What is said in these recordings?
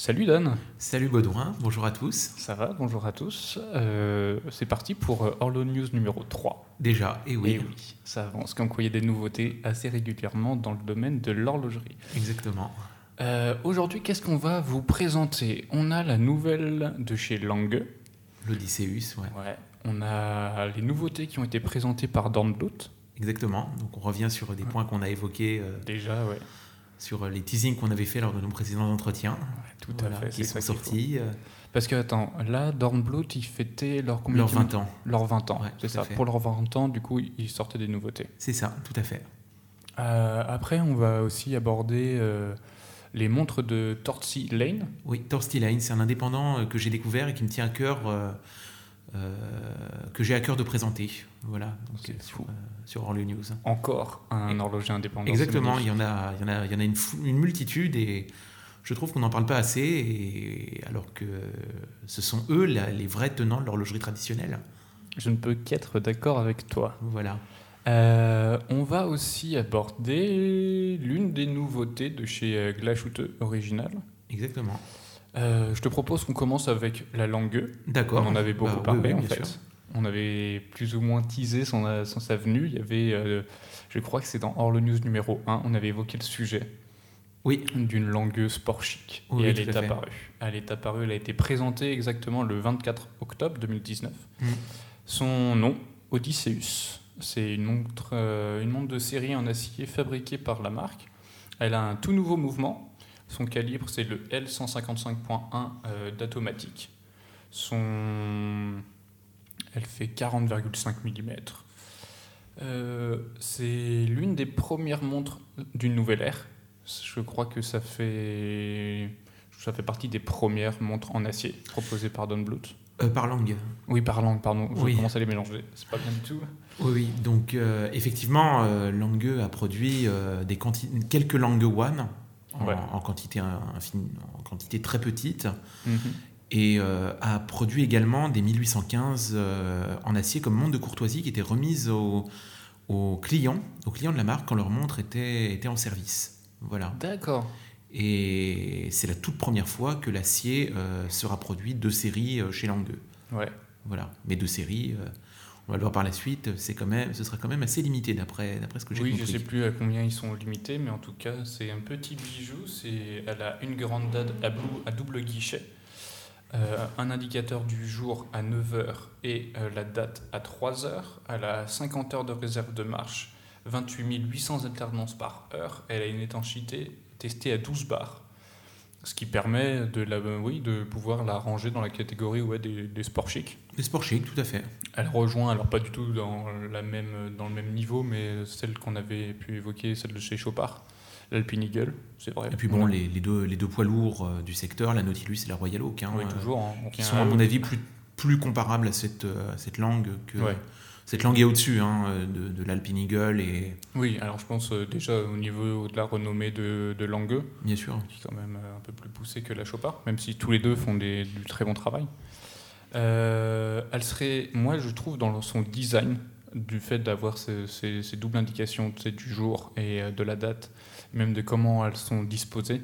Salut Dan. Salut Baudouin, bonjour à tous. Ça va, bonjour à tous. Euh, c'est parti pour euh, Orlo News numéro 3. Déjà, et oui. Et oui, ça avance, comme quoi il y a des nouveautés assez régulièrement dans le domaine de l'horlogerie. Exactement. Euh, Aujourd'hui, qu'est-ce qu'on va vous présenter? On a la nouvelle de chez Lange. L'Odysseus, ouais. Ouais. On a les nouveautés qui ont été présentées par Dornblut. Exactement. Donc on revient sur des points qu'on a évoqués, euh, Déjà, ouais. Sur les teasings qu'on avait fait lors de nos précédents entretiens. Tout Voilà, à fait. Qui sont sortis. euh. Parce que, attends, là, Dornblut, ils fêtaient leur combien leurs 20 ans. Leurs 20 ans, Ouais, c'est ça. Pour leurs 20 ans, du coup, ils sortaient des nouveautés. C'est ça, tout à fait. Euh, après, on va aussi aborder euh, les montres de Torcy Lane. Oui, Torsty Line, c'est un indépendant euh, que j'ai découvert et qui me tient à cœur, euh, euh, que j'ai à cœur de présenter. Voilà, donc, sur, euh, sur Orly News. Encore un Et- horloger indépendant. Exactement, il y en a, il y en a, il y en a une, multitude et je trouve qu'on n'en parle pas assez, et, alors que ce sont eux la- les vrais tenants de l'horlogerie traditionnelle. Je ne peux qu'être d'accord avec toi. Voilà. Euh, on va aussi aborder l'une des nouveautés de chez euh, Glashütte Original. Exactement. Euh, je te propose qu'on commence avec la langue. D'accord. On en avait beaucoup Bah, parlé oui, en fait. sûr. On avait plus ou moins teasé son, son sa venue. Il y avait, euh, je crois que c'est dans Orlo News numéro 1, on avait évoqué le sujet. Oui. d'une langueuse chic. Oui, et elle est apparue. Elle est apparue, elle a été présentée exactement le 24 octobre 2019. Mm. Son nom, Odysseus. C'est une montre, euh, une montre de série en acier fabriquée par la marque. Elle a un tout nouveau mouvement. Son calibre, c'est le L155.1 euh, d'Atomatic. Son... Elle fait 40,5 mm. Euh, c'est l'une des premières montres d'une nouvelle ère. Je crois que ça fait, ça fait partie des premières montres en acier proposées par Don Bluth. Euh, par langue. Oui, par langue, pardon. Je Oui. commence à les mélanger. C'est pas bien du tout. Oui, oui. Donc, euh, effectivement, Lange a produit des quelques Lange One en, Ouais. en quantité, infin- en quantité très petite Mhm. Et euh, a produit également des 1815 euh, en acier comme montre de courtoisie qui étaient remises aux, aux clients, aux clients de la marque quand leur montre était, était en service. Voilà. D'accord. Et c'est la toute première fois que l'acier euh, sera produit de série chez Lange. Ouais. Voilà. Mais de série, on va le voir par la suite, c'est quand même, ce sera quand même assez limité d'après, d'après ce que j'ai Oui, compris. je sais plus à combien ils sont limités, mais en tout cas, c'est un petit bijou. C'est, elle a une grande date à double guichet, euh, un indicateur du jour à 9h et euh, la date à 3h. Elle a 50 heures de réserve de marche, 28 800 alternances par heure. Elle a une étanchéité testée à 12 bars. Ce qui permet de, la, oui, de pouvoir la ranger dans la catégorie ouais, des, des sports chics. Les sport chic, tout à fait. Elle rejoint, alors pas du tout dans, la même, dans le même niveau, mais celle qu'on avait pu évoquer, celle de chez Chopard, l'Alpine Eagle, c'est vrai. Et puis bon, les, les deux, les deux poids lourds euh, du secteur, la Nautilus et la Royal Oak, hein, Oui, euh, toujours. hein. qui On sont à mon avis plus, plus comparables à cette, euh, à cette langue que Ouais. cette langue est au-dessus hein, de, de l'Alpine Eagle et Oui, alors je pense euh, déjà au niveau de la renommée de, de Langueux, bien sûr. qui est quand même euh, un peu plus poussée que la Chopard, même si tous les deux font des- du très bon travail. Euh, elle serait, moi je trouve, dans son design, du fait d'avoir ces, ces- ces doubles indications tu sais, du jour et euh, de la date, même de comment elles sont disposées,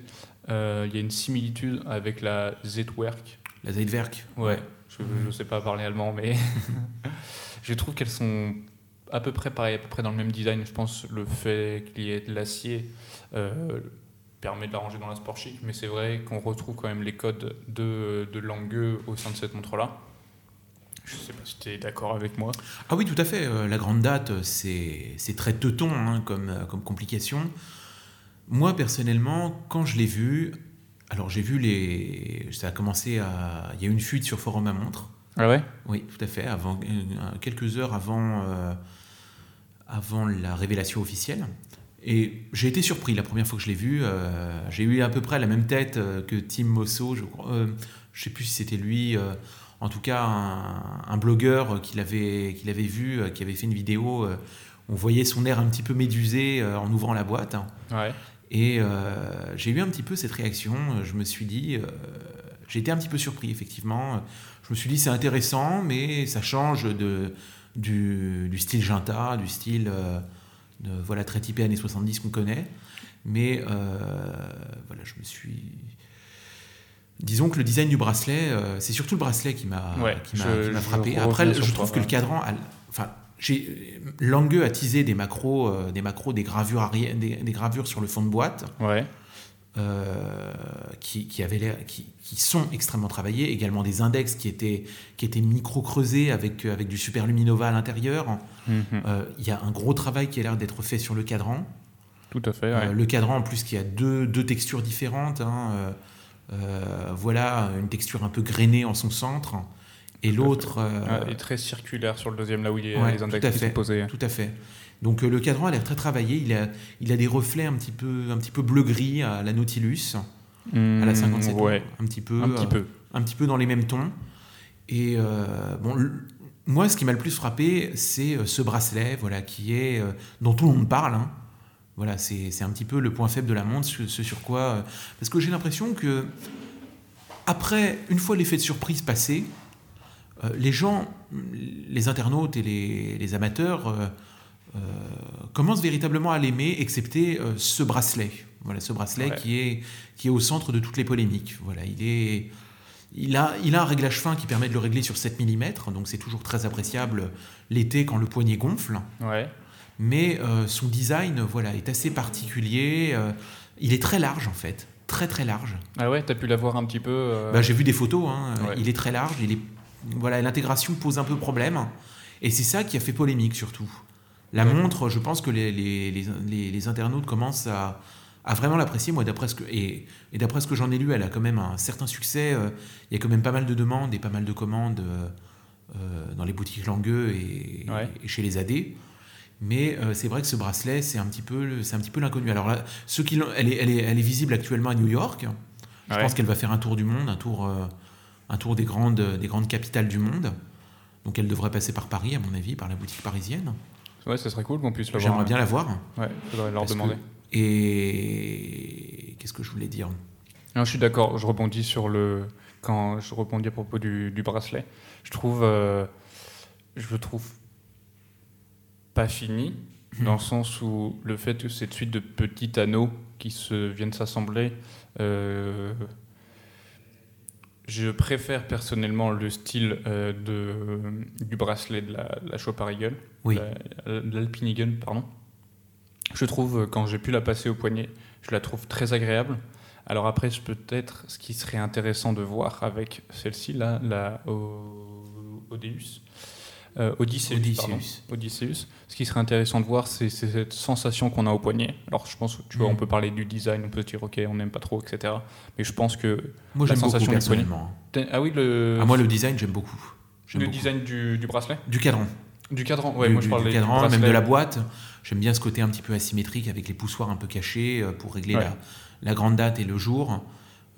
euh, il y a une similitude avec la Z-Work. La Zeitwerk. Ouais, je ne sais pas parler allemand, mais je trouve qu'elles sont à peu près pareilles, à peu près dans le même design. Je pense le fait qu'il y ait de l'acier euh, permet de la ranger dans la sport chic, mais c'est vrai qu'on retrouve quand même les codes de, de Langueux au sein de cette montre-là. Je sais pas si tu es d'accord avec moi. Ah oui, tout à fait. euh, la grande date, c'est très teuton hein, comme, comme complication. Moi, personnellement, quand je l'ai vu, alors j'ai vu les. Ça a commencé à. Il y a eu une fuite sur Forum à montre. Ah ouais? Oui, tout à fait. Avant, euh, quelques heures avant, euh, avant la révélation officielle. Et j'ai été surpris la première fois que je l'ai vu. euh, j'ai eu à peu près la même tête que Tim Mosso. Je ne euh, je sais plus si c'était lui. en tout cas, un, un blogueur qui l'avait qu'il avait vu, qui avait fait une vidéo. on voyait son air un petit peu médusé en ouvrant la boîte. Ouais. Et euh, j'ai eu un petit peu cette réaction. Je me suis dit, euh, j'ai été un petit peu surpris, effectivement. Je me suis dit, c'est intéressant, mais ça change de, du, du style Ginta, du style euh, de, voilà, très typé années 70 qu'on connaît. Mais euh, voilà, je me suis. disons que le design du bracelet, euh, c'est surtout le bracelet qui m'a Ouais, frappé. Après, je toi, trouve que le cadran, a- enfin, j'ai Langue a teasé des macros, euh, des macros, des gravures arrière, des, des gravures sur le fond de boîte. Ouais. euh, qui, qui, avaient qui, qui sont extrêmement travaillés, également des index qui étaient, qui étaient micro-creusés avec, euh, avec du superluminova à l'intérieur. Mhm. Euh, Il y a un gros travail qui a l'air d'être fait sur le cadran. Tout à fait. Euh, le cadran, en plus, qui a deux, deux textures différentes. hein, euh, euh, voilà, une texture un peu grainée en son centre. Et l'autre. euh, Ouais, et très circulaire sur le deuxième, là où il y a Ouais, les tout à index qui fait. sont posés. Tout à fait. Donc euh, le cadran a l'air très travaillé. Il a, il a des reflets un petit peu, un petit peu bleu-gris à la Nautilus, à la 57. Mmh, Ouais, Un petit peu. un petit euh, peu. un petit peu dans les mêmes tons. Et euh, bon, le- moi, ce qui m'a le plus frappé, c'est ce bracelet, voilà, qui est euh, dont tout le monde parle. hein. Voilà, c'est c'est un petit peu le point faible de la montre, ce, ce sur quoi. euh, parce que j'ai l'impression que après, une fois l'effet de surprise passé, les gens, les internautes et les, les amateurs euh, euh, commencent véritablement à l'aimer, excepté euh, ce bracelet. Voilà, ce bracelet Ouais. qui, est, qui est au centre de toutes les polémiques. Voilà, il est. Il a, il a un réglage fin qui permet de le régler sur 7 mm, donc c'est toujours très appréciable l'été quand le poignet gonfle. Ouais. Mais euh, son design voilà, est assez particulier. euh, il est très large en fait, très très large. Ah ouais, t'as pu la voir un petit peu. euh, Bah, J'ai vu des photos, hein, Ouais. il est très large, il est, voilà, l'intégration pose un peu problème. Et c'est ça qui a fait polémique surtout. La Ouais. montre, je pense que les, les, les, les- les internautes commencent à, à vraiment l'apprécier. Moi, d'après ce que, et, et d'après ce que j'en ai lu, elle a quand même un certain succès. euh, Il y a quand même pas mal de demandes et pas mal de commandes euh, euh, dans les boutiques Langueux et, Ouais. et chez les AD. Mais euh, c'est vrai que ce bracelet, c'est un petit peu, c'est un petit peu l'inconnu. Alors là, ceux qui elle, est, elle, est, elle est visible actuellement à New York. Je ouais. pense qu'elle va faire un tour du monde, un tour, un tour des, grandes, des grandes capitales du monde. Donc elle devrait passer par Paris, à mon avis, par la boutique parisienne. Ouais, ça serait cool qu'on puisse la voir. J'aimerais bien la voir. Ouais, faudrait leur que- demander. Et qu'est-ce que je voulais dire? Non, je suis d'accord. Je rebondis sur le quand je rebondis à propos du, du bracelet. Je trouve, euh, je le trouve pas fini Hmm. dans le sens où le fait que cette suite de petits anneaux qui se viennent s'assembler, euh, je préfère personnellement le style euh, de, du bracelet de la, la Chopard Eagle, Oui. de l'Alpine Eagle, pardon. Je trouve, euh, quand j'ai pu la passer au poignet, je la trouve très agréable. Alors après, peut-être, ce qui serait intéressant de voir avec celle-ci, là, la Odeus, euh, Odysseus. Odysseus. Odysseus. Ce qui serait intéressant de voir, c'est cette sensation qu'on a au poignet. Alors je pense, tu vois, Mm. on peut parler du design, on peut se dire, ok, on n'aime pas trop, etc. Mais je pense que... Moi La j'aime beaucoup sensation du poignet. personnellement. Ah oui, le, Ah, moi le design j'aime beaucoup. J'aime le beaucoup. design du, du bracelet? Du cadran. Du cadran, ouais, du, moi je du- parlais du cadran, du même de la boîte. J'aime bien ce côté un petit peu asymétrique avec les poussoirs un peu cachés euh, pour régler Ouais. la, la grande date et le jour.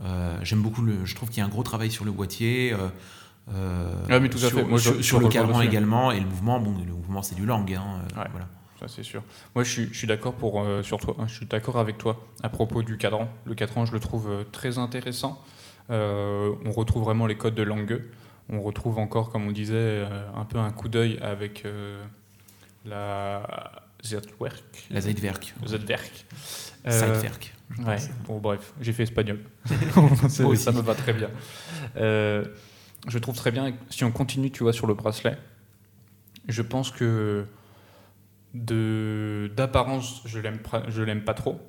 Euh, J'aime beaucoup le. Je trouve qu'il y a un gros travail sur le boîtier. euh, Ah, mais tout à sur, fait. Moi, je- sur, je sur te le cadran dessus. également et le mouvement. Bon, le mouvement c'est du langue. hein, euh, Ouais. voilà. Ça, c'est sûr. Moi, je suis, d'accord pour euh, sur toi. Je suis d'accord avec toi à propos du cadran. Le cadran, je le trouve euh, très intéressant. Euh, on retrouve vraiment les codes de langue. On retrouve encore, comme on disait, euh, un peu un coup d'œil avec euh, la Zwerk. La Zeitwerk. Euh, Zeitwerk. Ouais, bon, bref, j'ai fait espagnol. Ça me va très bien. Je trouve très bien, si on continue, tu vois, sur le bracelet, je pense que de d'apparence, je l'aime je l'aime pas trop.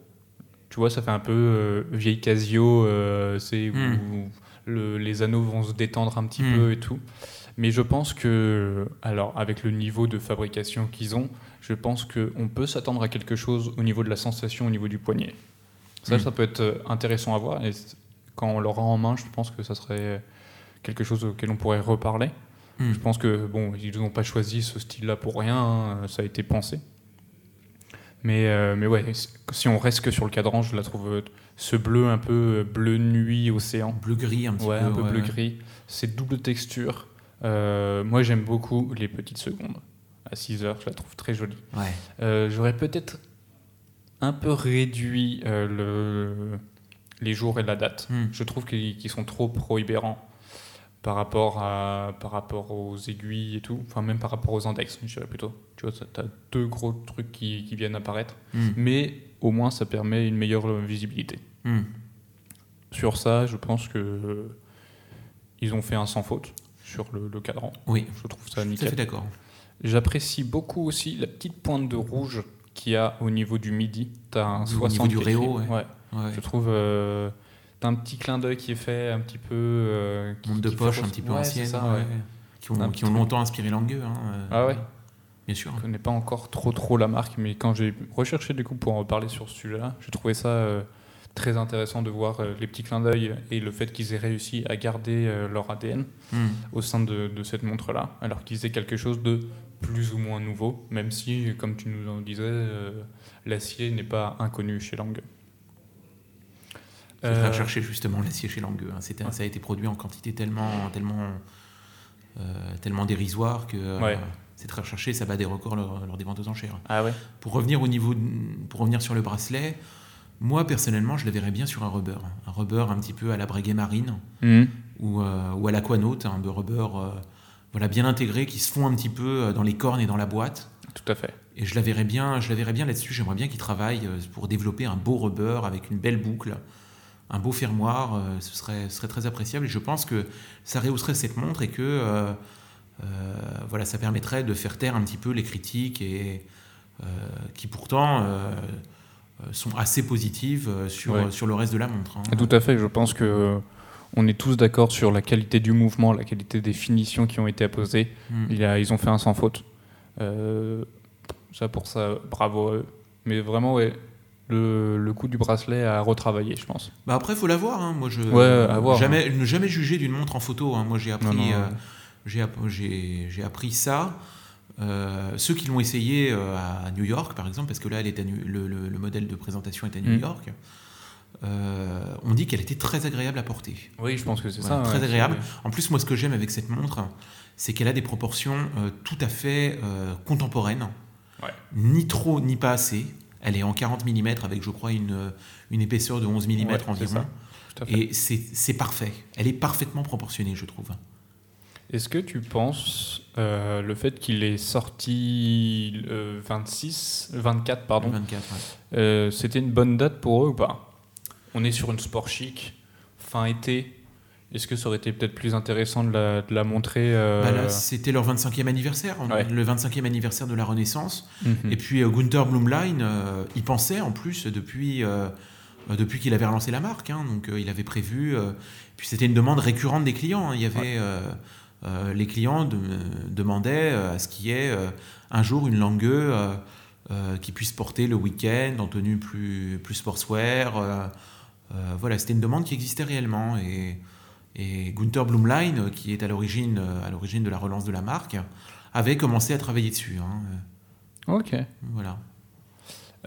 Tu vois, ça fait un peu euh, vieille Casio, euh, c'est où Hmm. le- les anneaux vont se détendre un petit Hmm. peu et tout. Mais je pense que, alors, avec le niveau de fabrication qu'ils ont, je pense qu'on peut s'attendre à quelque chose au niveau de la sensation, au niveau du poignet. Ça, Mm. ça peut être euh, intéressant à voir. Et quand on l'aura en main, je pense que ça serait quelque chose auquel on pourrait reparler. Hmm. Je pense que, bon, ils n'ont pas choisi ce style-là pour rien, hein, ça a été pensé. Mais, euh, mais ouais, si on reste que sur le cadran, je la trouve euh, ce bleu un peu euh, bleu nuit, océan. Bleu-gris un petit Ouais, peu. un peu ouais, bleu gris. C'est double texture. Euh, moi, j'aime beaucoup les petites secondes. À 6 heures, je la trouve très jolie. Ouais. Euh, J'aurais peut-être un peu réduit le, les jours et la date. Hmm. Je trouve qu'ils qu'ils sont trop prohibérants par rapport, à, par rapport aux aiguilles et tout. Enfin, même par rapport aux index, je dirais plutôt. Tu vois, tu as deux gros trucs qui, qui viennent apparaître. Hmm. Mais au moins, ça permet une meilleure euh, visibilité. Hmm. sur ça, je pense que ils ont fait un sans faute sur le, le cadran. Oui, Je trouve ça nickel. d'accord. J'apprécie beaucoup aussi la petite pointe de rouge qu'il y a au niveau du midi. T'as un Au 60 niveau du réo, ouais. Ouais. Ouais. Je trouve. euh, un petit clin d'œil qui est fait, un petit peu. euh, qui- Monde de poche un petit peu Ouais, ancienne, c'est ça, ouais, ouais. qui, ont, qui ont longtemps inspiré Langueux. hein, euh, Ah ouais. Bien sûr. Je connais pas encore trop trop la marque, mais quand j'ai recherché du coup pour en parler sur ce sujet-là, j'ai trouvé ça euh, très intéressant de voir euh, les petits clins d'œil et le fait qu'ils aient réussi à garder leur ADN Hmm. au sein de, de cette montre-là, alors qu'ils aient quelque chose de plus ou moins nouveau, même si, comme tu nous en disais, l'acier n'est pas inconnu chez Lange. Je Euh, vais rechercher justement l'acier chez Langueux. hein. C'était- Ouais. Ça a été produit en quantité tellement, tellement, euh, tellement dérisoire que euh, Ouais. c'est très recherché. Ça bat des records lors, lors des ventes aux enchères. Ah ouais Pour revenir au niveau, de- pour revenir sur le bracelet, moi personnellement, je le verrais bien sur un rubber, un rubber un petit peu à la Breguet Marine Mhm. ou, euh, ou à l'Aquanaut, un de rubber voilà bien intégré qui se fond un petit peu dans les cornes et dans la boîte. Tout à fait. Et je la verrais bien, je la verrais bien là-dessus. J'aimerais bien qu'il travaille euh, pour développer un beau rubber avec une belle boucle, un beau fermoir. euh, ce, serait, très appréciable. Et je pense que ça rehausserait cette montre et que euh, euh, voilà, ça permettrait de faire taire un petit peu les critiques et qui pourtant sont assez positives sur, Ouais. sur le reste de la montre. hein. Tout à fait, je pense que on est tous d'accord sur la qualité du mouvement, la qualité des finitions qui ont été apposées. Mm. Il y a- ils ont fait un sans faute. Euh, ça pour ça, bravo à eux. Mais vraiment, ouais, le, le coup du bracelet à retravailler, je pense. Bah après, faut la voir. hein. Moi, je Ouais, voir, jamais, ne jamais juger d'une montre en photo. hein. Moi, j'ai appris, Non, non, euh, ouais. j'ai app- j'ai j'ai appris ça. Euh, ceux qui l'ont essayé euh, à New York, par exemple, parce que là, elle est à New- le, le- le modèle de présentation est à New Mm. York, euh, on dit qu'elle était très agréable à porter. Oui, je pense que c'est Voilà, ça. très ouais. agréable. En plus, moi, ce que j'aime avec cette montre, c'est qu'elle a des proportions euh, tout à fait euh, contemporaines. Ouais. Ni trop, ni pas assez. Elle est en 40 mm avec, je crois, une, une épaisseur de 11 mm Ouais, environ. Et c'est parfait. Elle est parfaitement proportionnée, je trouve. Est-ce que tu penses euh, le fait qu'il est sorti le 26, 24, pardon, 24, ouais. euh, c'était une bonne date pour eux ou pas? On est sur une sport chic, fin été. Est-ce que ça aurait été peut-être plus intéressant de la, de la montrer euh, Bah là, c'était leur 25e anniversaire, Ouais. le 25e anniversaire de la Renaissance. mhm. Et puis euh, Gunther Blumlein, euh, il pensait en plus depuis, euh, depuis qu'il avait relancé la marque. hein. donc il avait prévu. puis c'était une demande récurrente des clients. hein. Il y avait les clients de- demandaient à ce qu'il y ait un jour une euh, qui puisse porter le week-end en tenue plus, plus sportswear. voilà, c'était une demande qui existait réellement. Et, et Gunther Blumlein, euh, qui est à l'origine euh, à l'origine de la relance de la marque, avait commencé à travailler dessus. hein. Ok. Voilà.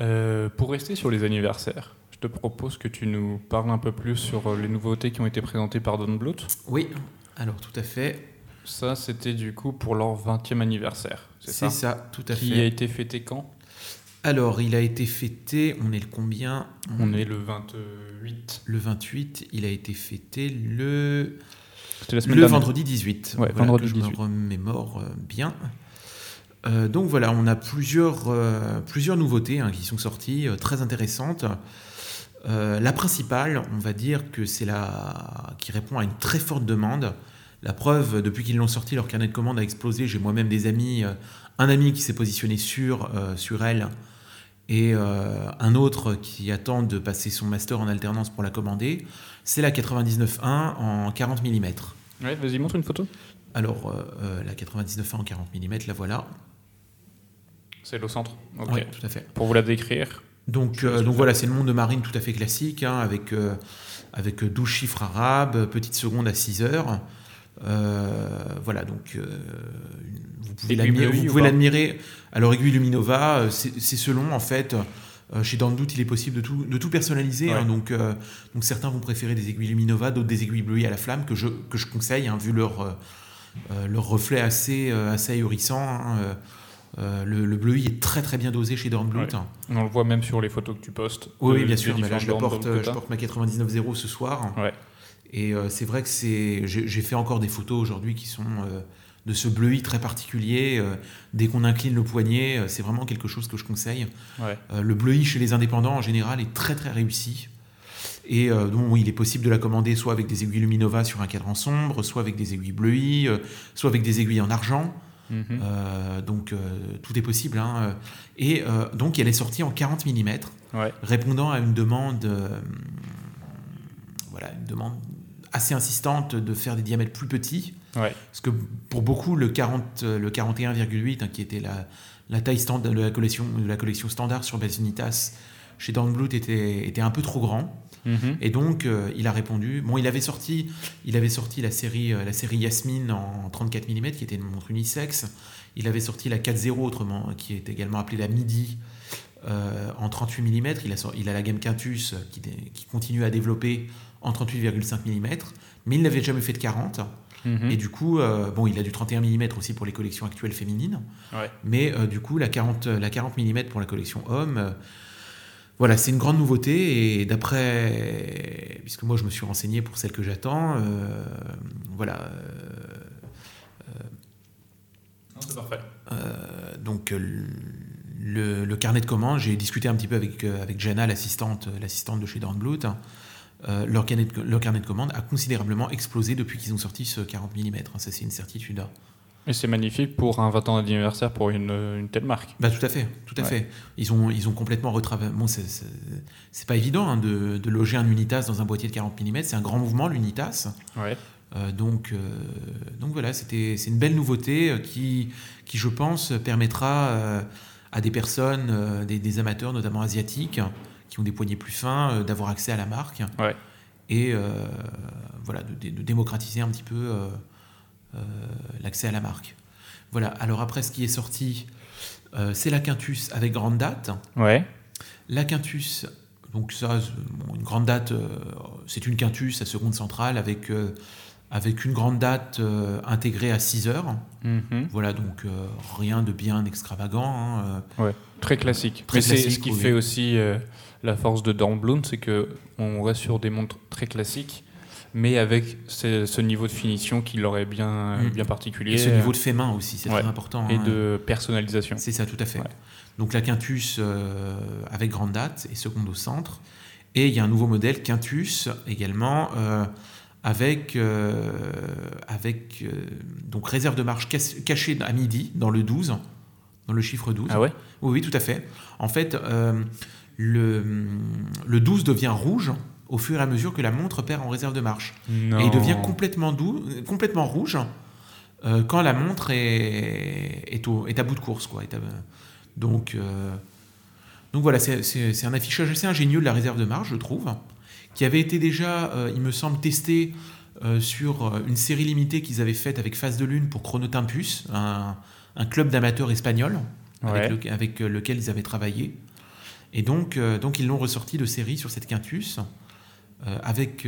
Euh, pour rester sur les anniversaires, je te propose que tu nous parles un peu plus sur euh, les nouveautés qui ont été présentées par Don Bluth. Oui, alors tout à fait. Ça, c'était du coup pour leur 20e anniversaire. C'est C'est ça, ça, tout à Qui a fait. été fêté quand? Alors, il a été fêté, on est le combien? On est le 28. Le 28, il a été fêté le, C'était la semaine le dernière. vendredi 18. Ouais, Voilà, vendredi que je 18. me remémore euh, bien. Euh, donc voilà, on a plusieurs, euh, plusieurs nouveautés hein, qui sont sorties, euh, très intéressantes. Euh, la principale, on va dire que c'est la qui répond à une très forte demande. La preuve, depuis qu'ils l'ont sorti, leur carnet de commandes a explosé. J'ai moi-même des amis, euh, un ami qui s'est positionné sur, euh, sur elle et euh, un autre qui attend de passer son master en alternance pour la commander. C'est la 99.1 en 40 mm. Ouais, vas-y, montre une photo. Alors, euh, euh, la 99.1 en 40 mm, la voilà. C'est le centre. Ok. Oui, tout à fait. Pour vous la décrire. Donc, euh, donc voilà, c'est le monde de marine tout à fait classique, hein, avec, avec 12 chiffres arabes, petite seconde à 6 heures. Euh, voilà, donc euh, vous pouvez l'admirer. Alors, aiguille Luminova, euh, c'est selon, en fait. chez Doute, il est possible de tout, de tout personnaliser. Ouais. hein, donc, euh, donc, certains vont préférer des aiguilles Luminova, d'autres des aiguilles bleues à la flamme, que je, que je conseille, hein, vu leur, euh, leur reflet assez, euh, assez ahurissant. hein, le, le bleu est très très bien dosé chez Dornblut. Ouais. On le voit même sur les photos que tu postes. Oui, bien sûr, mais là, je, porte, je porte ma 99.0 ce soir. Ouais. Et euh, c'est vrai que c'est. J'ai fait encore des photos aujourd'hui qui sont euh, de ce bleuis très particulier. euh, dès qu'on incline le poignet, c'est vraiment quelque chose que je conseille. Ouais. Le bleuis chez les indépendants en général est très très réussi. Et donc, il est possible de la commander soit avec des aiguilles Luminova sur un cadran sombre, soit avec des aiguilles bleuies, soit avec des aiguilles en argent. Mhm. Euh, donc tout est possible. hein. Et donc elle est sortie en 40 mm, Ouais. répondant à une demande, voilà, une demande assez insistante de faire des diamètres plus petits. Ouais. Parce que pour beaucoup, le, 40, le 41,8, hein, qui était la, la taille standard de la collection, de la collection standard sur Base Unitas, chez Dornblut était, était un peu trop grand. Mhm. Et donc, euh, il a répondu. Bon, il avait sorti, il avait sorti la série, euh, la série Yasmine en 34 mm, qui était une montre unisexe. Il avait sorti la 4.0, autrement, qui est également appelée la Midi, euh, en 38 mm. Il a, il a la gamme Quintus, qui, dé- qui continue à développer en 38,5 mm, mais il n'avait jamais fait de 40. Mhm. Et du coup, euh, bon, il a du 31 mm aussi pour les collections actuelles féminines. Ouais. Mais euh, du coup, la 40, la 40 mm pour la collection homme, euh, voilà, c'est une grande nouveauté. Et d'après, puisque moi je me suis renseigné pour celle que j'attends, euh, voilà. Non, c'est parfait. euh, donc euh, le, le carnet de commandes, j'ai discuté un petit peu avec, euh, avec Jana, l'assistante, l'assistante de chez Dornblut. hein. Euh, leur, carnet de, leur carnet de commandes a considérablement explosé depuis qu'ils ont sorti ce 40 mm. hein, ça, c'est une certitude. hein. Et c'est magnifique pour un 20 ans d'anniversaire pour une, une telle marque. Bah, tout à fait, tout à Ouais. fait. Ils ont, ils ont complètement retravaillé. Bon, c'est- pas évident hein, de, de loger un Unitas dans un boîtier de 40 mm. C'est un grand mouvement, l'Unitas. Ouais. Euh, donc, euh, donc voilà, c'était, c'est une belle nouveauté qui, qui, je pense, permettra à des personnes, euh, des, des amateurs, notamment asiatiques, qui ont des poignets plus fins, euh, d'avoir accès à la marque. Ouais. Et euh, voilà, de, de démocratiser un petit peu l'accès à la marque. Voilà, alors après, ce qui est sorti, c'est la Quintus avec grande date. Ouais. La Quintus, donc ça, bon, une grande date, c'est une Quintus à seconde centrale avec, avec une grande date euh, intégrée à 6 heures. Mhm. Voilà, donc euh, rien de bien extravagant. hein, euh. Très classique. Très Mais c'est ce qui oui. fait aussi la force de Dornbloom, c'est que on reste sur des montres très classiques, mais avec ce, ce niveau de finition qui leur est bien, Mm. bien particulier Et ce niveau de fait main aussi, c'est Ouais. très important. et hein. de personnalisation. C'est ça, tout à fait. Ouais. Donc la Quintus euh, avec grande date et seconde au centre. Et il y a un nouveau modèle Quintus également euh, avec, euh, avec euh, donc réserve de marche cas- cachée à midi dans le 12, dans le chiffre 12. Ah ouais? Oui, oui, tout à fait. En fait, euh, le, le 12 devient rouge au fur et à mesure que la montre perd en réserve de marche. Non. Et il devient complètement, doux, complètement rouge quand la montre est, est, au- est à bout de course. Quoi, est à- donc, donc voilà, c'est- un affichage assez ingénieux de la réserve de marge, je trouve, qui avait été déjà, euh, il me semble, testé euh, sur euh, une série limitée qu'ils avaient faite avec Phase de Lune pour Chronotympus, un, un club d'amateurs espagnol avec, Ouais. le- avec, lequel ils avaient travaillé. Et donc, donc ils l'ont ressorti de série sur cette Quintus avec,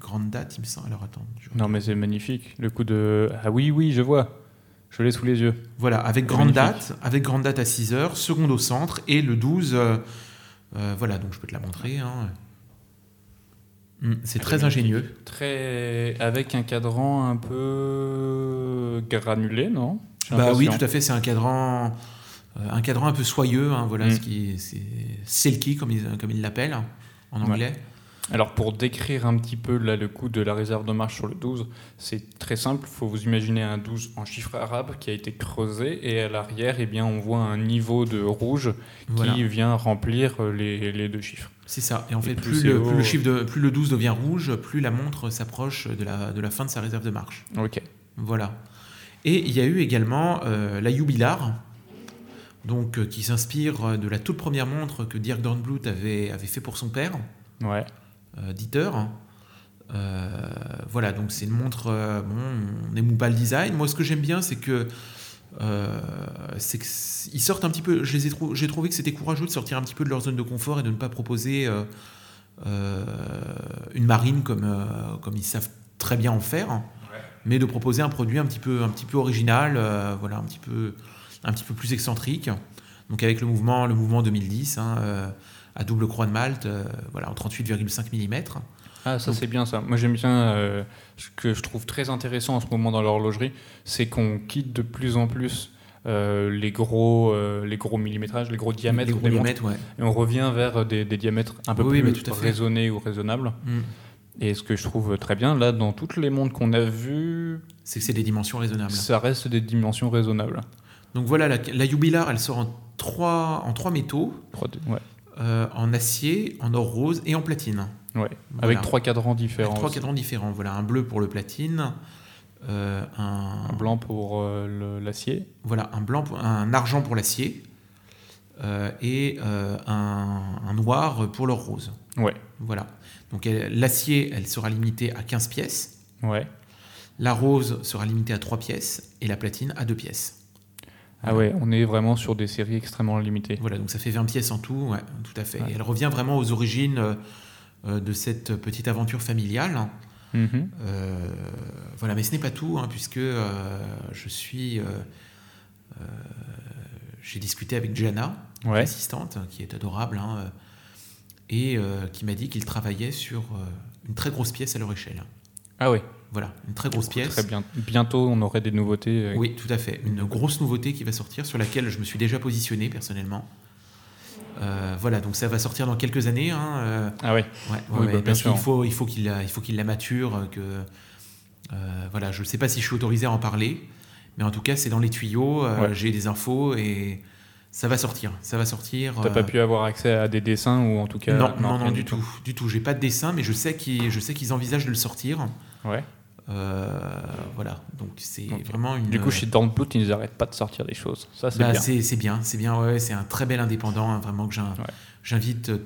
grande date, il me semble. Alors attends. Non, mais c'est magnifique. Le coup de. Ah oui, oui, je vois. Je l'ai sous les yeux. Voilà, avec grande magnifique. date, avec grande date à 6 heures, seconde au centre, et le 12, euh, euh, voilà, donc je peux te la montrer. hein. Hum, c'est très ingénieux. Très. Avec un cadran un peu. granulé, non? Bah oui, tout à fait, c'est un cadran, euh, un cadran un peu soyeux, hein, voilà, Mm. ce qui, c'est silky comme ils, comme ils l'appellent en Ouais. Alors pour décrire un petit peu là, le coup de la réserve de marche sur le 12, c'est très simple. Il faut vous imaginer un 12 en chiffre arabe qui a été creusé et à l'arrière, eh bien, on voit un niveau de rouge Voilà. qui vient remplir euh, les, les deux chiffres. C'est ça. Et en fait, Et plus le, haut, plus le chiffre de, plus le 12 devient rouge, plus la montre s'approche de la, de la fin de sa réserve de marche. Ok. Voilà. Et il y a eu également euh, la Jubilar, donc, euh, qui s'inspire de la toute première montre que Dirk Dornblut avait, avait fait pour son père, Ouais. Euh, Dieter. Euh, voilà, donc c'est une montre, euh, bon, on n'aime pas le design. Moi, ce que j'aime bien, c'est que euh, c'est qu'ils sortent un petit peu. je les ai trou- J'ai trouvé que c'était courageux de sortir un petit peu de leur zone de confort et de ne pas proposer euh, euh, une marine comme, comme ils savent très bien en faire, mais de proposer un produit un petit peu, un petit peu original, voilà, un petit peu, un petit peu plus excentrique. Donc avec le mouvement, le mouvement 2010, hein, euh, à double croix de Malte, euh, voilà, en 38,5 mm. Ah, ça c'est bien ça. Moi j'aime bien euh, ce que je trouve très intéressant en ce moment dans l'horlogerie, c'est qu'on quitte de plus en plus euh, les, gros, euh, les gros millimétrages, les gros diamètres. Les gros diamètres, ouais. Et on revient vers des, des diamètres un peu Oui, plus tout raisonnés ou raisonnables. Mm. Et ce que je trouve très bien, là, dans toutes les montres qu'on a vues, C'est que c'est des dimensions raisonnables. ça reste des dimensions raisonnables. Donc voilà, la, la Jubilar, elle sort en trois, en trois métaux, 3D, ouais. Euh, en acier, en or rose et en platine. Ouais. Voilà. Avec trois cadrans Avec différents. trois cadrans différents. Voilà, un bleu pour le platine, euh, un, Un blanc pour euh, l'acier. voilà, un blanc, pour- un argent pour l'acier et un, un noir pour l'or rose. Ouais. Voilà. Donc l'acier, elle sera limitée à 15 pièces. Ouais. La rose sera limitée à 3 pièces et la platine à 2 pièces. Ah ouais, on est vraiment sur des séries extrêmement limitées. Voilà, donc ça fait 20 pièces en tout, ouais, tout à fait. Ouais. Et elle revient vraiment aux origines euh, euh, de cette petite aventure familiale. Mhm. Euh, voilà, mais ce n'est pas tout, hein, puisque euh, je suis. euh, J'ai discuté avec Jana, Ouais. l'assistante, qui est adorable, hein, et qui m'a dit qu'il travaillait sur une très grosse pièce à leur échelle. Ah ouais. Voilà, une très grosse pièce. Très bien. Bientôt, on aurait des nouveautés. euh, Oui, tout à fait. Une grosse nouveauté qui va sortir, sur laquelle je me suis déjà positionné personnellement. Euh, voilà, donc ça va sortir dans quelques années. hein, euh, Ah ouais. ouais, ouais, Oui, ouais, bah, bien parce sûr. qu'il faut, il faut qu'il la, il faut qu'il la mature. Que, euh, voilà, je ne sais pas si je suis autorisé à en parler, mais en tout cas, c'est dans les tuyaux. J'ai des infos et ça va sortir. Ça va sortir. T'as pas pu avoir accès à des dessins ou en tout cas. non, non, non, du tout, du tout. J'ai pas de dessin, mais je sais qu'ils, je sais qu'ils envisagent de le sortir. Ouais. Euh, voilà, donc c'est Ok. vraiment une. Du coup, chez Dornblut, ils n'arrêtent pas de sortir des choses. Ça, c'est Bah, bien. c'est bien, c'est bien, ouais, c'est un très bel indépendant, hein, vraiment que j'invite euh,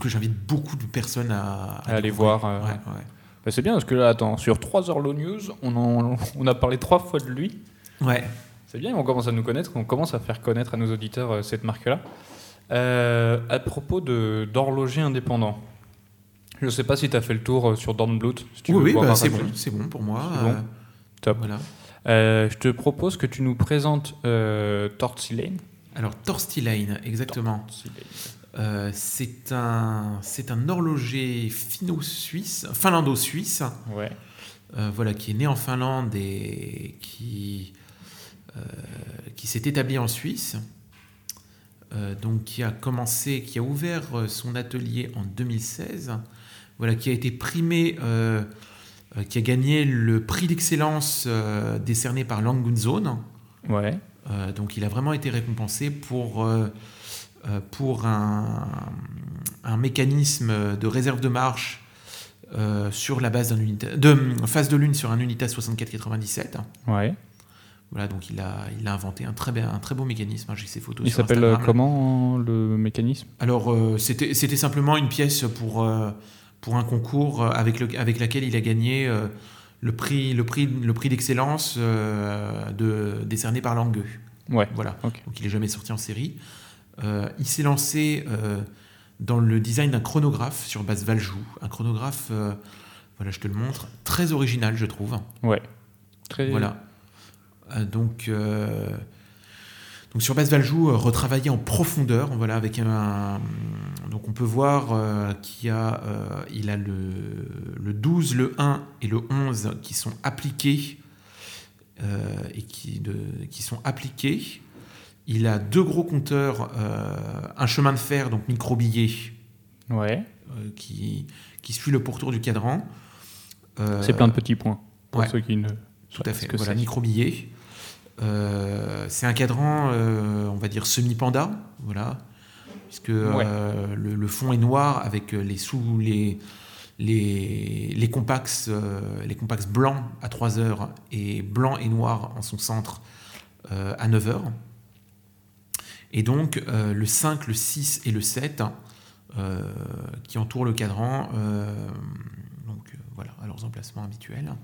que j'invite beaucoup de personnes à, À aller voir, euh, Ouais, ouais. Bah, c'est bien parce que là, attends, sur 3 heures Low News, on, en- on a parlé trois fois de lui. Ouais. C'est bien, on commence à nous connaître, on commence à faire connaître à nos auditeurs euh, cette marque-là. Euh, à propos de- d'horloger indépendant, je sais pas si tu as fait le tour euh, sur Dornblut. Si tu oui, oui, bah, c'est bon, bon pour moi. Bon. euh, Top. Voilà. Euh, je te propose que tu nous présentes euh. Alors Torsti Lane, exactement. Euh, c'est un, c'est un horloger finno-suisse, finlando-suisse, Ouais. voilà, qui est né en Finlande et qui, qui s'est établi en Suisse. Donc qui a commencé, qui a ouvert son atelier en 2016, voilà, qui a été primé, euh, euh, qui a gagné le prix d'excellence euh, décerné par Langunzone. Ouais. Donc il a vraiment été récompensé pour, pour un, un mécanisme de réserve de marche sur la base d'un unité, de phase de lune sur un Unitas 6497. Ouais. Voilà, donc il a, il a inventé un très, be- un très beau mécanisme. hein, J'ai ses photos Il s'appelle comment le mécanisme? Alors euh, c'était c'était simplement une pièce pour, euh, pour un concours avec, le, avec laquelle il a gagné euh, le prix, le prix, le prix d'excellence euh, de, décerné par Langueux. Ouais. Voilà. Donc il est jamais sorti en série. Euh, il s'est lancé euh, dans le design d'un chronographe sur base Valjoux. Un chronographe, euh, voilà, je te le montre, très original, je trouve. Ouais. Très. Voilà. Euh, donc, euh, donc sur base Valjoux, euh, retravaillé en profondeur, voilà, avec un. Donc on peut voir euh, qu'il a, euh, il a le, le 12, le 1 et le 11 qui sont appliqués euh, et qui, de, qui sont appliqués. Il a deux gros compteurs, un chemin de fer, donc micro-billet, Ouais. euh, qui, qui suit le pourtour du cadran. C'est plein de petits points. Pour ouais. ceux qui ne. tout à savent fait. ce que Voilà, c'est. micro-billet. Euh, c'est un cadran, euh, on va dire, semi-panda, voilà, puisque euh, le, le fond est noir avec les sous les les, les compacts les compacts blancs à 3 heures et blanc et noir en son centre à 9 heures. Et donc euh, le 5, le 6 et le 7 euh, qui entourent le cadran, euh, donc voilà, à leurs emplacements habituels.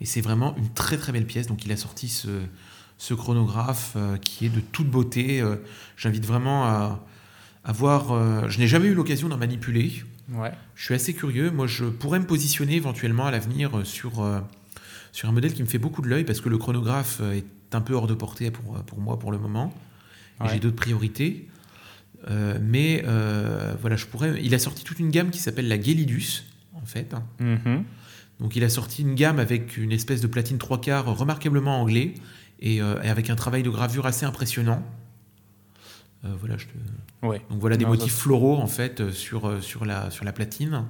Et c'est vraiment une très très belle pièce. Donc il a sorti ce, ce chronographe euh, qui est de toute beauté. Euh, J'invite vraiment à, à voir. euh, je n'ai jamais eu l'occasion d'en manipuler. Ouais. Je suis assez curieux. Moi, je pourrais me positionner éventuellement à l'avenir sur, sur un modèle qui me fait beaucoup de l'œil parce que le chronographe est un peu hors de portée pour, pour moi pour le moment. Ouais. J'ai d'autres priorités. Euh, mais euh, voilà, je pourrais. Il a sorti toute une gamme qui s'appelle la Gelidus, en fait. Mhm. Donc il a sorti une gamme avec une espèce de platine trois quarts remarquablement anglais et, euh, et avec un travail de gravure assez impressionnant. Euh, voilà, je te- Ouais. Donc voilà des Non, motifs floraux en fait euh, sur, sur, la, sur la platine,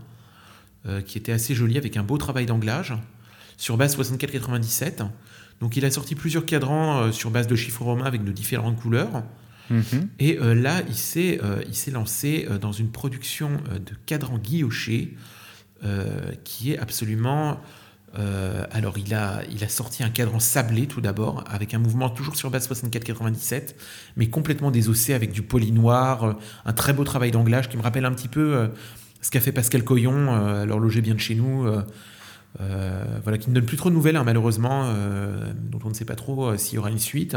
euh, qui était assez joli avec un beau travail d'anglage sur base 6497. Donc il a sorti plusieurs cadrans sur base de chiffres romains avec de différentes couleurs. Mhm. Et là, il s'est il s'est lancé dans une production de cadrans guillochés qui est absolument. Euh, alors, il a, il a sorti un cadran sablé tout d'abord, avec un mouvement toujours sur base 64-97, mais complètement désossé avec du poli noir, euh, un très beau travail d'anglage qui me rappelle un petit peu euh, ce qu'a fait Pascal Coyon, l'horloger bien de chez nous. voilà, qui ne donne plus trop de nouvelles, hein, malheureusement, dont on ne sait pas trop s'il y aura une suite.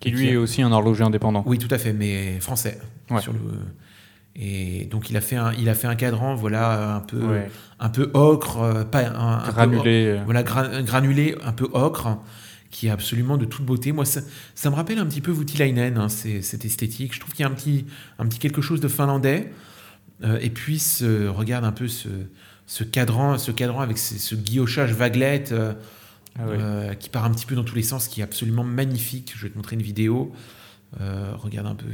Qui lui est aussi un horloger indépendant. oui, tout à fait, mais français. Ouais. Sur le... Et donc il a fait un, il a fait un cadran, voilà, un peu, Ouais. un peu ocre, euh, pas un, un peu Granulé. euh, voilà, gra- granulé, un peu ocre, qui est absolument de toute beauté. Moi, ça, ça me rappelle un petit peu Voutilainen, hein, c'est- cette esthétique. Je trouve qu'il y a un petit, un petit quelque chose de finlandais. Euh, et puis, ce- regarde un peu ce, ce cadran, ce cadran avec ce, ce guillochage vaguelette. euh, ah euh, qui part un petit peu dans tous les sens, qui est absolument magnifique. Je vais te montrer une vidéo. Regarde un peu.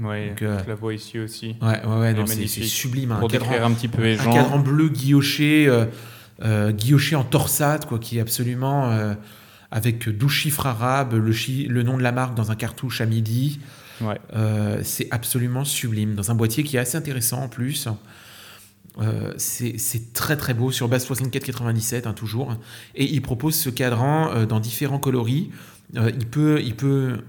Ouais, donc, euh, je la vois ici aussi. Ouais, ouais, ouais, non, est c'est sublime. hein. Pour un, cadran, un petit peu les un gens. cadran bleu guilloché, euh, euh, guilloché en torsade, quoi, qui est absolument euh, avec 12 chiffres arabes, le, chi- le nom de la marque dans un cartouche à midi. Ouais. Euh, c'est absolument sublime. Dans un boîtier qui est assez intéressant en plus. Euh, c'est c'est très très beau sur base 64-97 hein, toujours et il propose ce cadran euh, dans différents coloris Euh, il peut il peut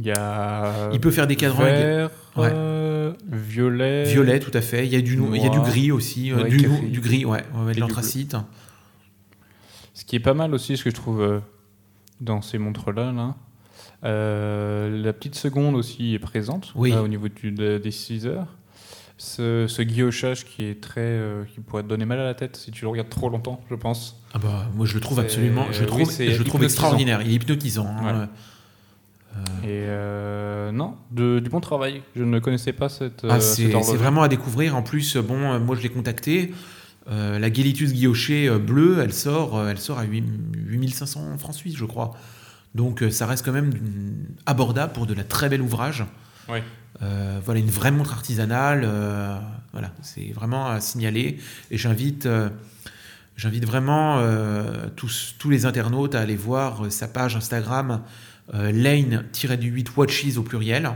Il y a. il peut faire des cadrans des- vert, Ouais. euh, violet. violet tout à fait il y a du no- il y a du Noir. gris aussi euh, Ouais, du, café. du gris ouais, ouais, ouais, de l'anthracite Ce qui est pas mal aussi, ce que je trouve euh, dans ces montres-là, là. Euh, la petite seconde aussi est présente Oui. là, au niveau du- de- des 6 heures. Ce, ce guillochage qui est très, euh, qui pourrait te donner mal à la tête si tu le regardes trop longtemps, je pense. ah bah moi je le trouve absolument je le trouve, je le trouve extraordinaire il est hypnotisant hein. Ouais. Et euh, non, de- du bon travail. Je ne connaissais pas cette. Ah, euh, c'est horloge. c'est vraiment à découvrir. En plus, euh, bon, euh, moi je l'ai contacté. Euh, la Gellitus guillochée euh, bleue, elle sort, euh, elle sort à 8 8500 francs suisses, je crois. Donc euh, ça reste quand même abordable pour de la très belle ouvrage. Ouais. Euh, voilà une vraie montre artisanale. euh, voilà, c'est vraiment à signaler. Et j'invite, euh, j'invite vraiment euh, tous, tous les internautes à aller voir euh, sa page Instagram euh, lane-du8 watches au pluriel.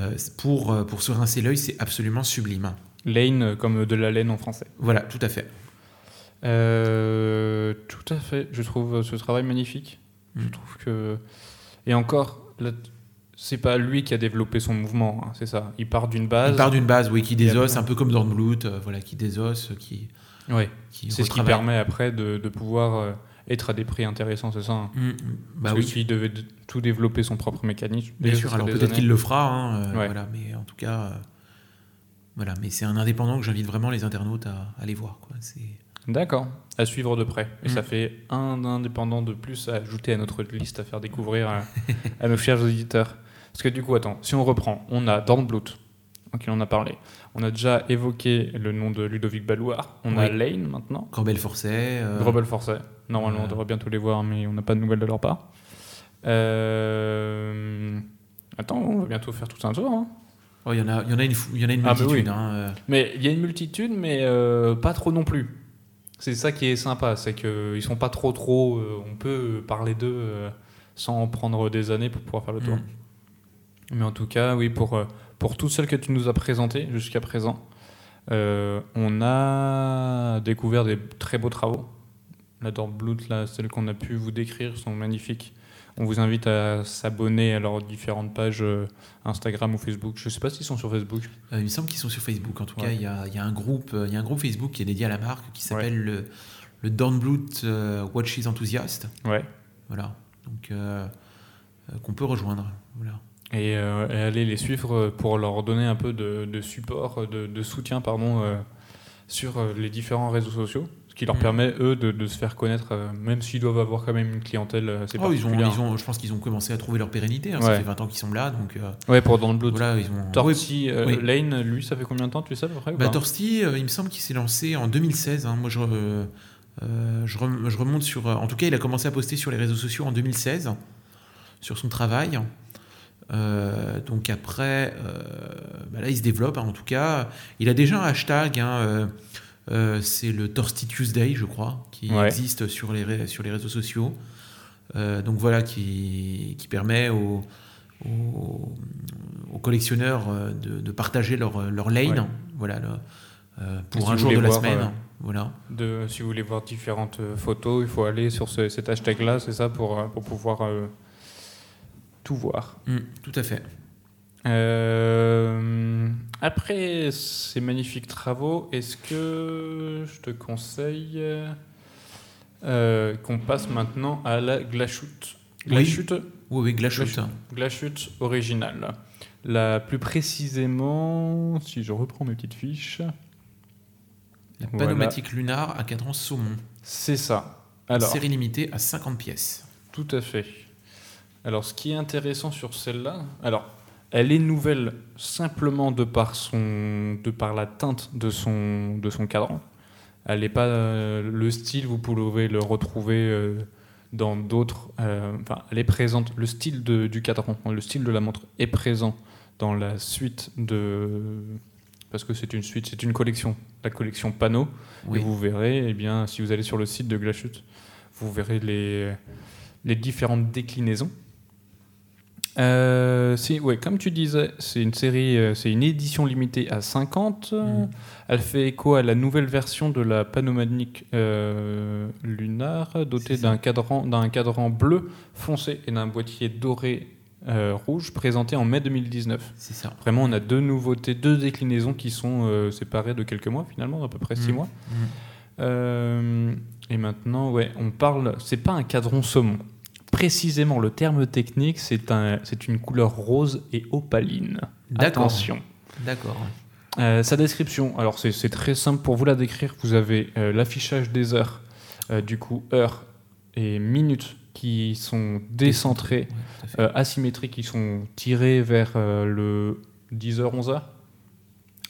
Euh, pour, euh, pour se rincer l'œil, c'est absolument sublime. Lane euh, comme de la laine en français. Voilà, tout à fait. Euh, tout à fait. Je trouve ce travail magnifique. Je Mm. trouve que. Et encore, c'est pas lui qui a développé son mouvement, hein, c'est ça. Il part d'une base. Il part d'une base, oui, qui désosse, un peu comme Dornblut, euh, voilà, qui désosse, qui, qui C'est ce qui permet après de, de pouvoir euh, être à des prix intéressants, c'est ça. hein. Mm, mm. Bah Parce oui, que s'il devait tout développer son propre mécanisme. bien sûr. Alors peut-être qu'il le fera, hein, euh, Ouais. voilà, mais en tout cas, euh, voilà, mais c'est un indépendant que j'invite vraiment les internautes à, à aller voir. Quoi. D'accord, à suivre de près. Et Mm. ça fait un indépendant de plus à ajouter à notre liste à faire découvrir à, à nos chers auditeurs. Parce que du coup, attends, si on reprend, on a Dornblut, ok, on a parlé. On a déjà évoqué le nom de Ludovic Ballouard. On a. Lane maintenant. Corbel Forcet. euh, Grobel Forcet. Normalement, on euh, devrait bientôt les voir, mais on n'a pas de nouvelles de leur part. Euh, Attends, on va bientôt faire tout un tour. hein. oh, Il y, en a, y en a une, y en a une Ah, bah multitude. oui. hein, euh. Mais il y a une multitude, mais euh, pas trop non plus. C'est ça qui est sympa, c'est qu'ils sont pas trop trop. euh, on peut parler d'eux euh, sans prendre des années pour pouvoir faire le tour. Mm. Mais en tout cas, oui, pour, pour toutes celles que tu nous as présentées jusqu'à présent, on a découvert des très beaux travaux. La Dornblut, là, celles qu'on a pu vous décrire, sont magnifiques. On vous invite à s'abonner à leurs différentes pages euh, Instagram ou Facebook. Je sais pas s'ils sont sur Facebook. Euh, il me semble qu'ils sont sur Facebook. En tout Ouais. cas, il y a, il y a un groupe, euh, il y a un groupe Facebook qui est dédié à la marque qui s'appelle le, le Dornblut euh, Watches Enthusiast. Ouais. Voilà. Donc, euh, qu'on peut rejoindre. Voilà. et, et aller les suivre pour leur donner un peu de, de support, de, de soutien pardon, sur les différents réseaux sociaux, ce qui leur Mm. permet, eux, de, de se faire connaître, euh, même s'ils doivent avoir quand même une clientèle euh, assez Oh, ils ont, ils ont, je pense qu'ils ont commencé à trouver leur pérennité. hein. Ça fait 20 ans qu'ils sont là. Donc, euh, Ouais, pour Dans le Blood. voilà, ils ont. Euh, oui. Lane, lui, ça fait combien de temps, tu sais à peu près Bah, euh, il me semble qu'il s'est lancé en 2016. hein. Moi, je, je, rem- je remonte sur. En tout cas, il a commencé à poster sur les réseaux sociaux en 2016. sur son travail. Euh, donc après, bah là, il se développe, hein, en tout cas. Il a déjà un hashtag, hein, c'est le Torsty Tuesday, je crois, qui existe sur les, sur les réseaux sociaux. donc voilà, qui, qui permet aux, aux, collectionneurs de, de, partager leur, leur lane. Voilà, pour un jour de la semaine. Voilà. De, si vous voulez voir différentes euh, photos, il faut aller sur cet hashtag-là, c'est ça, pour, euh, pour pouvoir euh, tout voir. Mm, tout à fait. Après ces magnifiques travaux, est-ce que je te conseille qu'on passe maintenant à la glachute? Glachute? Oui, oui, oui glachute. Glachute originale. La plus précisément, si je reprends mes petites fiches, la panomatique lunar à cadran saumon. C'est ça. Alors, série limitée à 50 pièces. Tout à fait. Alors, ce qui est intéressant sur celle-là, alors, elle est nouvelle simplement de par, son, de par la teinte de son, de son cadran. Elle n'est pas euh, le style, vous pouvez le retrouver euh, dans d'autres. Euh, enfin, elle est présente. Le style du cadran, le style de la montre est présent dans la suite de parce que c'est une suite, c'est une collection, la collection panneau. Et vous verrez, eh bien, si vous allez sur le site de Glachute, vous verrez les, les différentes déclinaisons. Euh, ouais, comme tu disais, c'est une série, euh, c'est une édition limitée à 50. Mm. Elle fait écho à la nouvelle version de la Panomanique euh, Lunar, dotée d'un cadran, d'un cadran bleu foncé et d'un boîtier doré euh, rouge présenté en mai 2019. C'est ça. Vraiment, on a deux nouveautés, deux déclinaisons qui sont euh, séparées de quelques mois finalement, à peu près six mmh. mois. Mmh. Euh, et maintenant, ouais, on parle. C'est pas un cadran saumon. Précisément, le terme technique, c'est un, c'est une couleur rose et opaline. Attention. D'accord. sa description, alors c'est, très simple pour vous la décrire. Vous avez l'affichage des heures, du coup heures et minutes qui sont décentrés, euh, asymétriques, qui sont tirés vers euh, le 10h, 11h.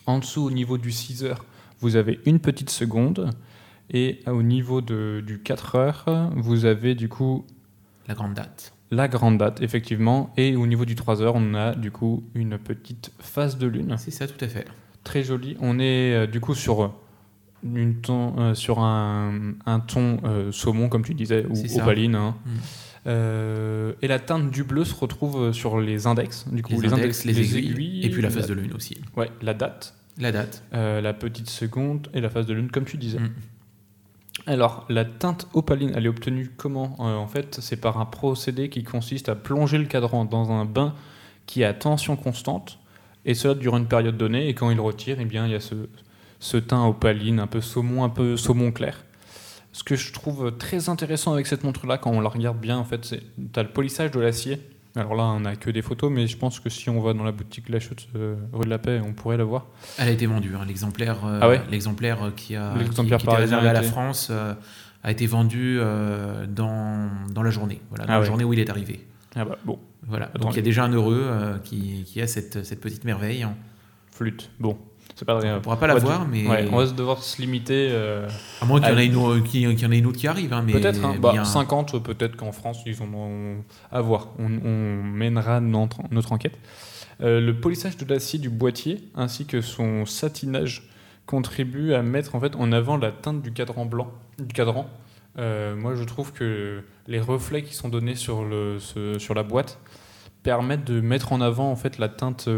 En dessous, au niveau du 6h, vous avez une petite seconde. Et au niveau de, du 4 h vous avez du coup. La grande date. La grande date, effectivement. Et au niveau du 3 h on a du coup une petite phase de lune. C'est ça, tout à fait. Très joli. On est euh, du coup sur une ton, euh, sur un, un ton euh, saumon, comme tu disais, ou opaline. Hein. Mm. Euh, et la teinte du bleu se retrouve sur les index, du coup, les, index, les, aiguilles, et puis la phase de lune aussi. Ouais, la date. La date. la petite seconde et la phase de lune, comme tu disais. Mm. Alors, la teinte opaline, elle est obtenue comment En fait, c'est par un procédé qui consiste à plonger le cadran dans un bain qui est à tension constante, et cela dure une période donnée, et quand il retire, eh bien, il y a ce, teint opaline, un peu saumon, un peu saumon clair. Ce que je trouve très intéressant avec cette montre-là, quand on la regarde bien, en fait, c'est as le polissage de l'acier. Alors là, on n'a que des photos, mais je pense que si on va dans la boutique La Chute euh, rue de la Paix, on pourrait la voir. Elle a été vendue, hein. l'exemplaire euh, ah l'exemplaire qui a qui, qui était réservé à la France euh, a été vendu dans, dans la journée, voilà, dans ah la journée où il est arrivé. Ah bah bon. Voilà. Donc il y a déjà un heureux qui, qui, a cette, cette petite merveille. Flûte. Bon. C'est pas On pourra pas la voir, mais. on va devoir se limiter. Euh, à moins qu'il y, en ait une, qu'il y en ait une autre qui arrive. Hein, peut-être, hein. bah, 50, peut-être qu'en France, ils ont à voir. On, mènera notre, notre enquête. Euh, le polissage de l'acier du boîtier ainsi que son satinage contribuent à mettre en, fait, en avant la teinte du cadran blanc. Du cadran. Euh, moi, je trouve que les reflets qui sont donnés sur, le, sur la boîte permettent de mettre en avant en fait la teinte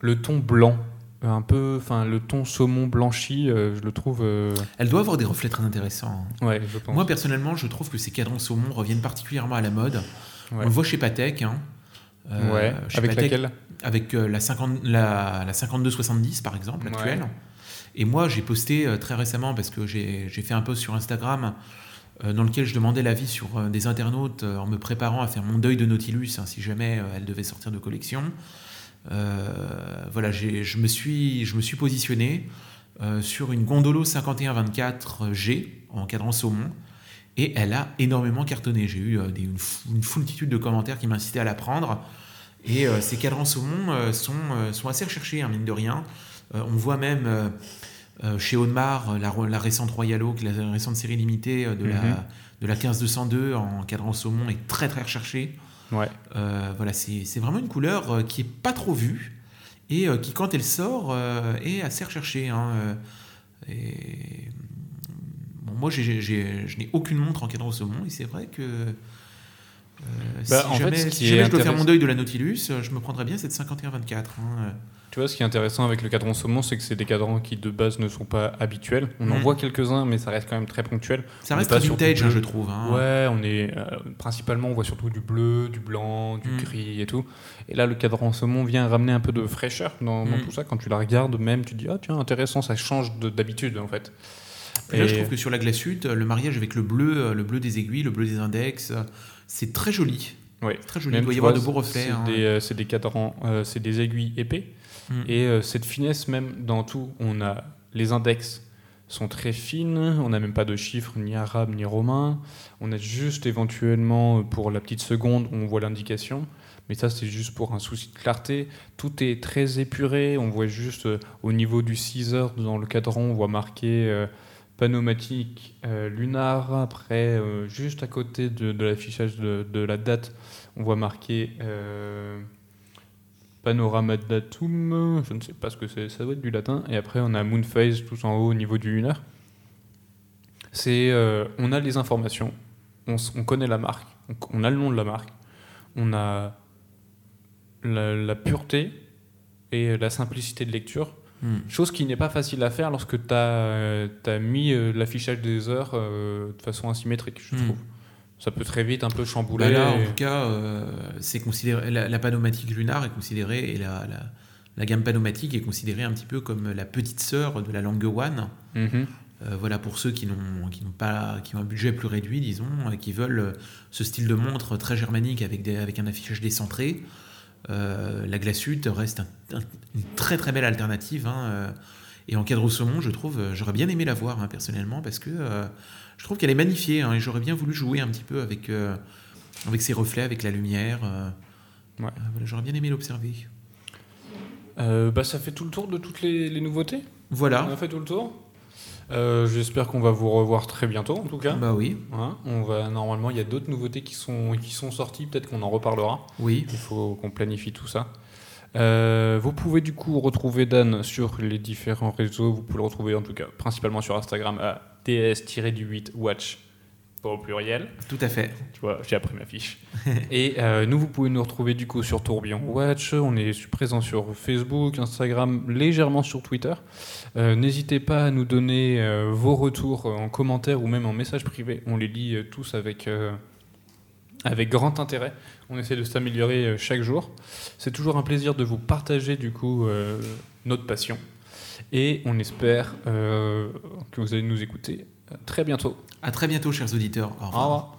le ton blanc un peu, enfin le ton saumon blanchi, euh, je le trouve. Euh, Elle doit avoir des reflets très intéressants. Ouais, je pense. Moi personnellement, je trouve que ces cadrans saumon reviennent particulièrement à la mode. On le voit chez Patek. Hein. Euh, ouais. avec laquelle? Avec la, 50, la, la 5270 par exemple, actuelle. Et moi, j'ai posté très récemment parce que j'ai fait un post sur Instagram dans lequel je demandais l'avis sur des internautes en me préparant à faire mon deuil de Nautilus hein, si jamais elle devait sortir de collection. Euh, voilà, je me, suis, je me suis positionné euh, sur une Gondolo 5124G en cadran saumon et elle a énormément cartonné. J'ai eu euh, une, foultitude de commentaires qui m'incitaient à la prendre. Et ces cadrans saumon sont, sont assez recherchés, hein, mine de rien. on voit même chez Audemars, la, la récente Royal Oak, la récente série limitée de, la, Mhm. de la 15202 en cadran saumon est très très recherchée. Ouais. Euh, voilà, c'est c'est vraiment une couleur euh, qui est pas trop vue et euh, qui, quand elle sort, est assez recherchée. hein, et, bon, moi, je n'ai aucune montre en cadran saumon et c'est vrai que euh, Bah, si en fait, jamais, si est je dois faire mon deuil de la Nautilus, je me prendrais bien cette 51-24. hein. Tu vois, ce qui est intéressant avec le cadran saumon, c'est que c'est des cadrans qui de base ne sont pas habituels. On en Mhm. voit quelques-uns, mais ça reste quand même très ponctuel. Ça On reste très vintage, hein, je trouve. hein. Ouais, on est euh, principalement, on voit surtout du bleu, du blanc, du Mm. gris et tout. Et là, le cadran saumon vient ramener un peu de fraîcheur dans, dans Mm. tout ça. Quand tu la regardes, même, tu te dis, ah tiens, intéressant, ça change de- d'habitude en fait. Et là, je trouve que sur la glaçute, le mariage avec le bleu, euh, le bleu des aiguilles, le bleu des index, euh, c'est très joli. Ouais. Très joli. Même, Il doit y avoir de beaux reflets. C'est hein. des, euh, des cadrans, euh, c'est des aiguilles épais. Mm. Et euh, cette finesse, même dans tout, on a les index sont très fines, on n'a même pas de chiffres ni arabes ni romains, on a juste éventuellement euh, pour la petite seconde, on voit l'indication, mais ça c'est juste pour un souci de clarté. Tout est très épuré, on voit juste euh, au niveau du 6 heures dans le cadran, on voit marqué euh, panomatique lunar, après juste à côté de, de l'affichage de, de la date, on voit marqué... Panorama datum, je ne sais pas ce que c'est, ça doit être du latin. Et après, on a moon phase tout en haut au niveau du lunaire. C'est, euh, on a les informations, on, connaît la marque, on, on a le nom de la marque, on a la, la pureté et la simplicité de lecture. Mm. Chose qui n'est pas facile à faire lorsque tu as, mis euh, l'affichage des heures euh, de façon asymétrique, je Mm. trouve. Ça peut très vite un peu chambouler. Bah là, en tout cas, euh, c'est considéré la, la panomatique lunar est considérée et la, la, la gamme panomatique est considérée un petit peu comme la petite sœur de la langue one. Mhm. Euh, voilà pour ceux qui n'ont qui n'ont pas qui ont un budget plus réduit, disons, et qui veulent euh, ce style de montre très germanique avec des, avec un affichage décentré. Euh, la glaçute reste un- un- une très très belle alternative. hein, euh, et en cadre au saumon, je trouve, euh, j'aurais bien aimé la voir hein, personnellement parce que euh, je trouve qu'elle est magnifiée hein, et j'aurais bien voulu jouer un petit peu avec, euh, avec ses reflets, avec la lumière. euh, Ouais. voilà, j'aurais bien aimé l'observer. Bah, ça fait tout le tour de toutes les, les nouveautés? On Voilà. a fait tout le tour? Euh, J'espère qu'on va vous revoir très bientôt, en tout cas. Bah oui, Hein, on va normalement, il y a d'autres nouveautés qui sont qui sont sorties. Peut-être qu'on en reparlera. oui. Il faut qu'on planifie tout ça. Euh, vous pouvez du coup retrouver Dan sur les différents réseaux. Vous pouvez le retrouver en tout cas principalement sur Instagram à ts-du8 watch au pluriel. Tout à fait. Tu vois, j'ai appris ma fiche. Et euh, nous, vous pouvez nous retrouver du coup sur Tourbillon Watch. On est présent sur Facebook, Instagram, légèrement sur Twitter. Euh, N'hésitez pas à nous donner euh, vos retours en commentaire ou même en message privé. On les lit tous avec, avec grand intérêt. On essaie de s'améliorer euh, chaque jour. C'est toujours un plaisir de vous partager du coup euh, notre passion. Et on espère euh, que vous allez nous écouter très bientôt. À très bientôt, chers auditeurs. Au revoir.